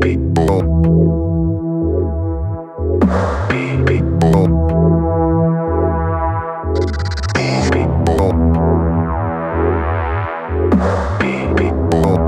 Beep, beep, boom.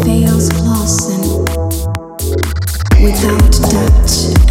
fails Clausen, without doubt.